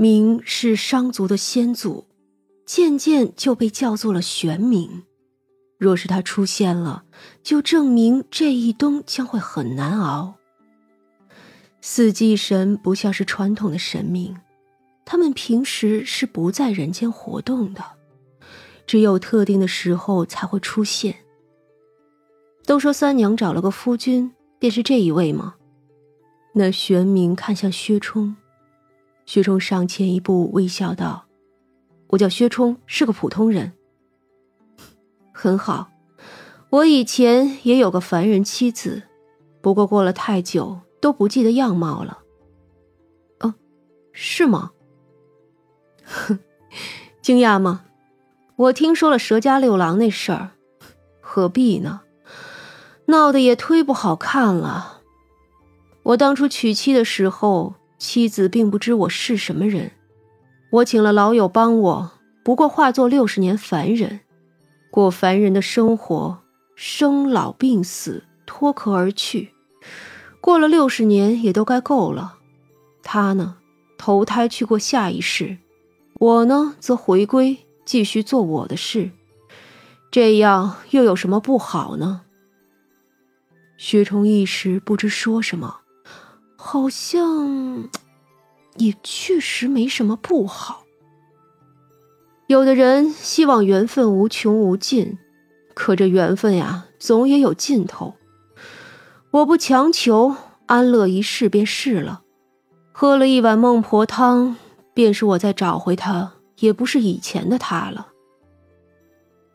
明是商族的先祖，渐渐就被叫做了玄冥。若是他出现了，就证明这一冬将会很难熬。四季神不像是传统的神明，他们平时是不在人间活动的，只有特定的时候才会出现。都说三娘找了个夫君，便是这一位吗？那玄冥看向薛冲，薛冲上前一步，微笑道：“我叫薛冲，是个普通人。”很好，我以前也有个凡人妻子，不过过了太久都不记得样貌了。哦，是吗？哼，惊讶吗？我听说了佘家六郎那事儿，何必呢？闹得也忒不好看了。我当初娶妻的时候，妻子并不知我是什么人，我请了老友帮我，不过化作六十年凡人。过凡人的生活，生老病死，脱壳而去。过了六十年，也都该够了。他呢，投胎去过下一世；我呢，则回归，继续做我的事。这样又有什么不好呢？薛冲一时不知说什么，好像也确实没什么不好。有的人希望缘分无穷无尽，可这缘分呀，总也有尽头。我不强求，安乐一世便是了。喝了一碗孟婆汤，便是我再找回他，也不是以前的他了。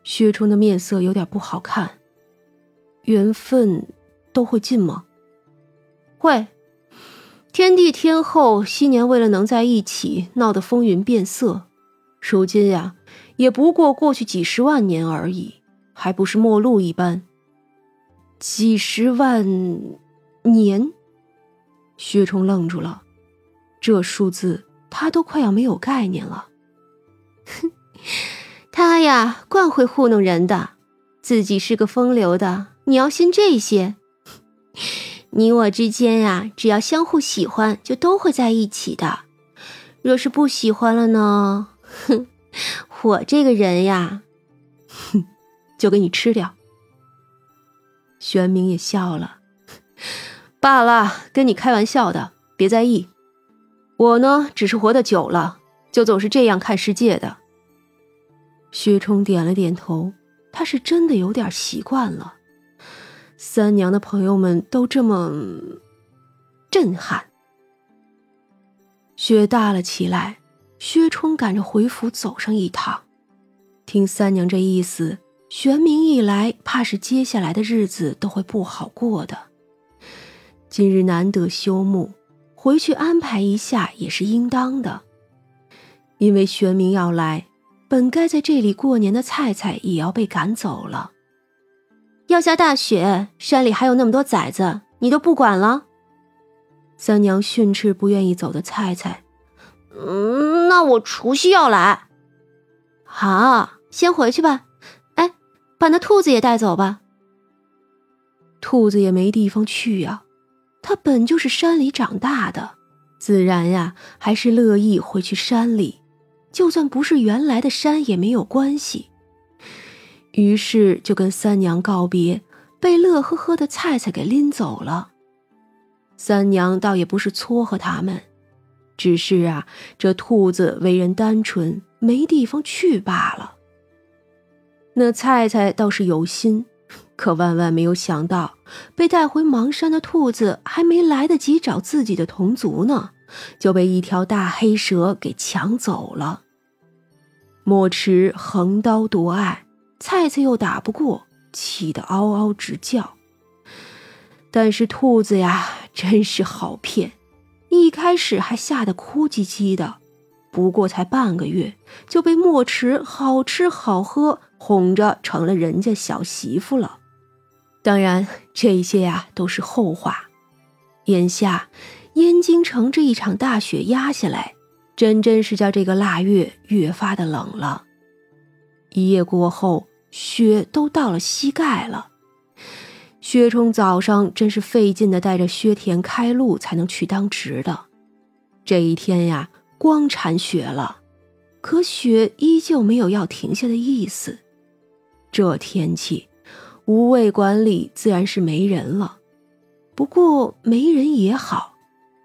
薛冲的面色有点不好看。缘分都会尽吗？会。天帝天后昔年为了能在一起，闹得风云变色。如今呀，也不过过去几十万年而已，还不是陌路一般。几十万年，薛冲愣住了，这数字他都快要没有概念了。哼，他呀，惯会糊弄人的，自己是个风流的，你要信这些？你我之间呀，只要相互喜欢，就都会在一起的。若是不喜欢了呢？哼，我这个人呀，哼，就给你吃掉。玄冥也笑了，罢了，跟你开玩笑的，别在意。我呢，只是活得久了，就总是这样看世界的。薛冲点了点头，他是真的有点习惯了。三娘的朋友们都这么震撼，雪大了起来。薛冲赶着回府走上一趟，听三娘这意思，玄冥一来，怕是接下来的日子都会不好过的。今日难得休沐，回去安排一下也是应当的。因为玄冥要来，本该在这里过年的菜菜也要被赶走了。要下大雪，山里还有那么多崽子，你都不管了？三娘训斥不愿意走的菜菜。嗯，那我除夕要来。好，先回去吧。哎，把那兔子也带走吧。兔子也没地方去呀，它本就是山里长大的，自然呀，还是乐意回去山里。就算不是原来的山也没有关系。于是就跟三娘告别，被乐呵呵的菜菜给拎走了。三娘倒也不是撮合他们。只是啊，这兔子为人单纯，没地方去罢了。那菜菜倒是有心，可万万没有想到，被带回邙山的兔子还没来得及找自己的同族呢，就被一条大黑蛇给抢走了。墨池横刀夺爱，菜菜又打不过，气得嗷嗷直叫。但是兔子呀，真是好骗。一开始还吓得哭唧唧的，不过才半个月，就被墨池好吃好喝哄着成了人家小媳妇了。当然，这些呀都是后话。眼下燕京城这一场大雪压下来，真真是叫这个腊月越发的冷了。一夜过后，雪都到了膝盖了。薛冲早上真是费劲的带着薛田开路才能去当值的，这一天呀，光铲雪了，可雪依旧没有要停下的意思。这天气，无卫馆里自然是没人了。不过没人也好，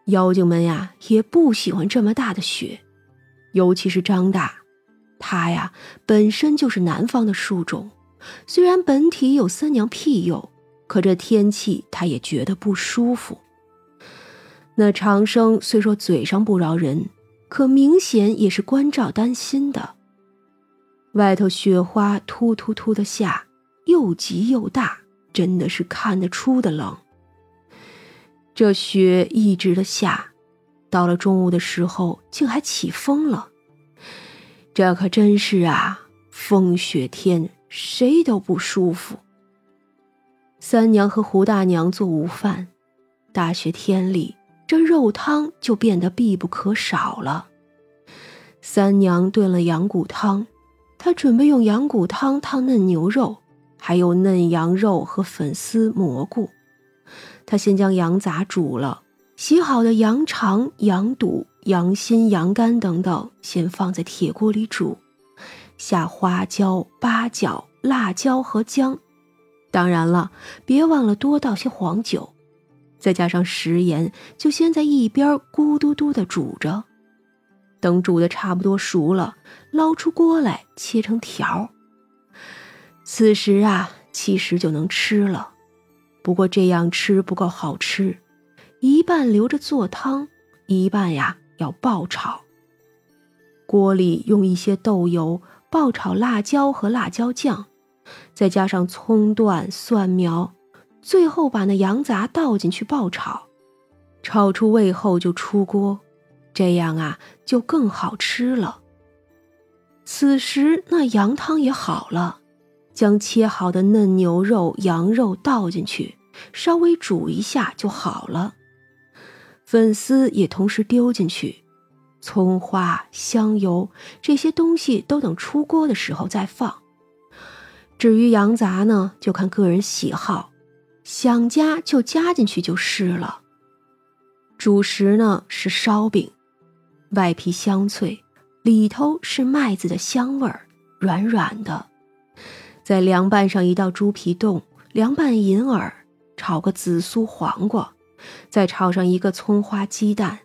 妖精们呀也不喜欢这么大的雪，尤其是张大，他呀本身就是南方的树种，虽然本体有三娘庇佑，可这天气他也觉得不舒服。那长生虽说嘴上不饶人，可明显也是关照担心的。外头雪花突突突的下，又急又大，真的是看得出的冷。这雪一直的下，到了中午的时候，竟还起风了。这可真是啊，风雪天，谁都不舒服。三娘和胡大娘做午饭，大雪天里，这肉汤就变得必不可少了。三娘炖了羊骨汤，她准备用羊骨汤烫嫩牛肉，还有嫩羊肉和粉丝蘑菇。她先将羊杂煮了，洗好的羊肠、羊肚、羊心、羊肝等等，先放在铁锅里煮，下花椒、八角、辣椒和姜，当然了，别忘了多倒些黄酒，再加上食盐，就先在一边咕嘟嘟的煮着。等煮的差不多熟了，捞出锅来切成条。此时啊，其实就能吃了。不过这样吃不够好吃，一半留着做汤，一半呀要爆炒。锅里用一些豆油爆炒辣椒和辣椒酱，再加上葱段、蒜苗，最后把那羊杂倒进去爆炒，炒出味后就出锅，这样啊就更好吃了。此时那羊汤也好了。将切好的嫩牛肉、羊肉倒进去，稍微煮一下就好了。粉丝也同时丢进去，葱花、香油这些东西都等出锅的时候再放。至于羊杂呢，就看个人喜好，想加就加进去就是了。主食呢是烧饼，外皮香脆，里头是麦子的香味儿，软软的。再凉拌上一道猪皮冻，凉拌银耳，炒个紫苏黄瓜，再炒上一个葱花鸡蛋。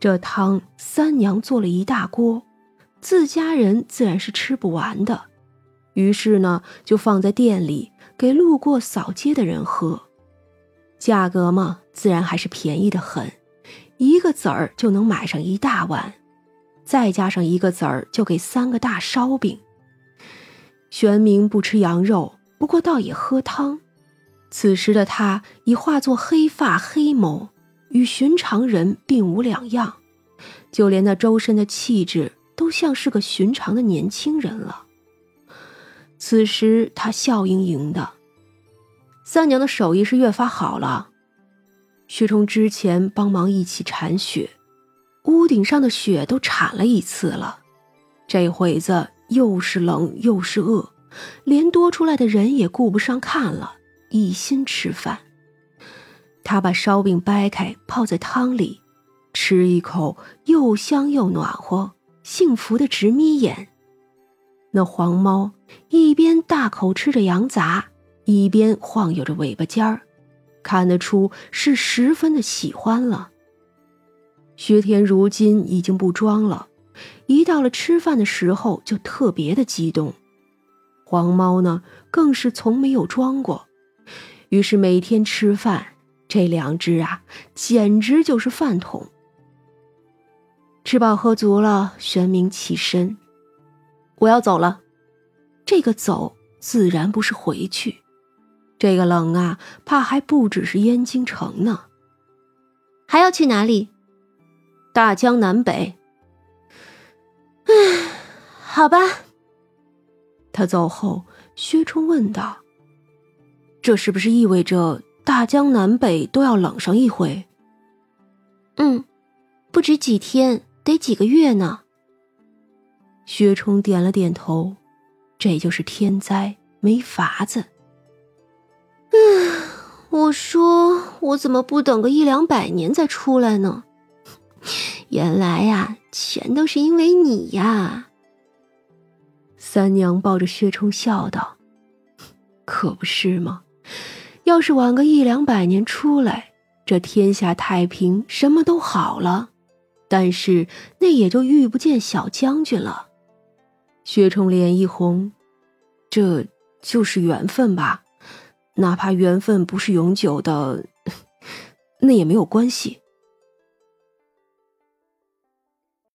这汤三娘做了一大锅，自家人自然是吃不完的。于是呢，就放在店里给路过扫街的人喝。价格嘛，自然还是便宜的很，一个子儿就能买上一大碗，再加上一个子儿就给三个大烧饼。玄冥不吃羊肉，不过倒也喝汤。此时的他已化作黑发黑眸，与寻常人并无两样，就连那周身的气质都像是个寻常的年轻人了。此时他笑盈盈的，三娘的手艺是越发好了。薛冲之前帮忙一起铲雪，屋顶上的雪都铲了一次了，这会子。又是冷又是饿，连多出来的人也顾不上看了，一心吃饭。他把烧饼掰开，泡在汤里，吃一口又香又暖和，幸福的直眯眼。那黄猫一边大口吃着羊杂，一边晃悠着尾巴尖儿，看得出是十分的喜欢了。薛田如今已经不装了。一到了吃饭的时候，就特别的激动。黄猫呢，更是从没有装过。于是每天吃饭，这两只啊，简直就是饭桶。吃饱喝足了，玄冥起身，我要走了。这个走自然不是回去，这个冷啊，怕还不只是燕京城呢。还要去哪里？大江南北。唉，好吧。他走后，薛冲问道：“这是不是意味着大江南北都要冷上一回？”“嗯，不止几天，得几个月呢。”薛冲点了点头：“这就是天灾，没法子。”“唉，我说我怎么不等个一两百年再出来呢？” 原来呀，全都是因为你呀！三娘抱着薛冲笑道：“ 可不是吗？要是晚个一两百年出来，这天下太平，什么都好了。但是那也就遇不见小将军了。”薛崇脸一红：“这就是缘分吧？哪怕缘分不是永久的，那也没有关系。”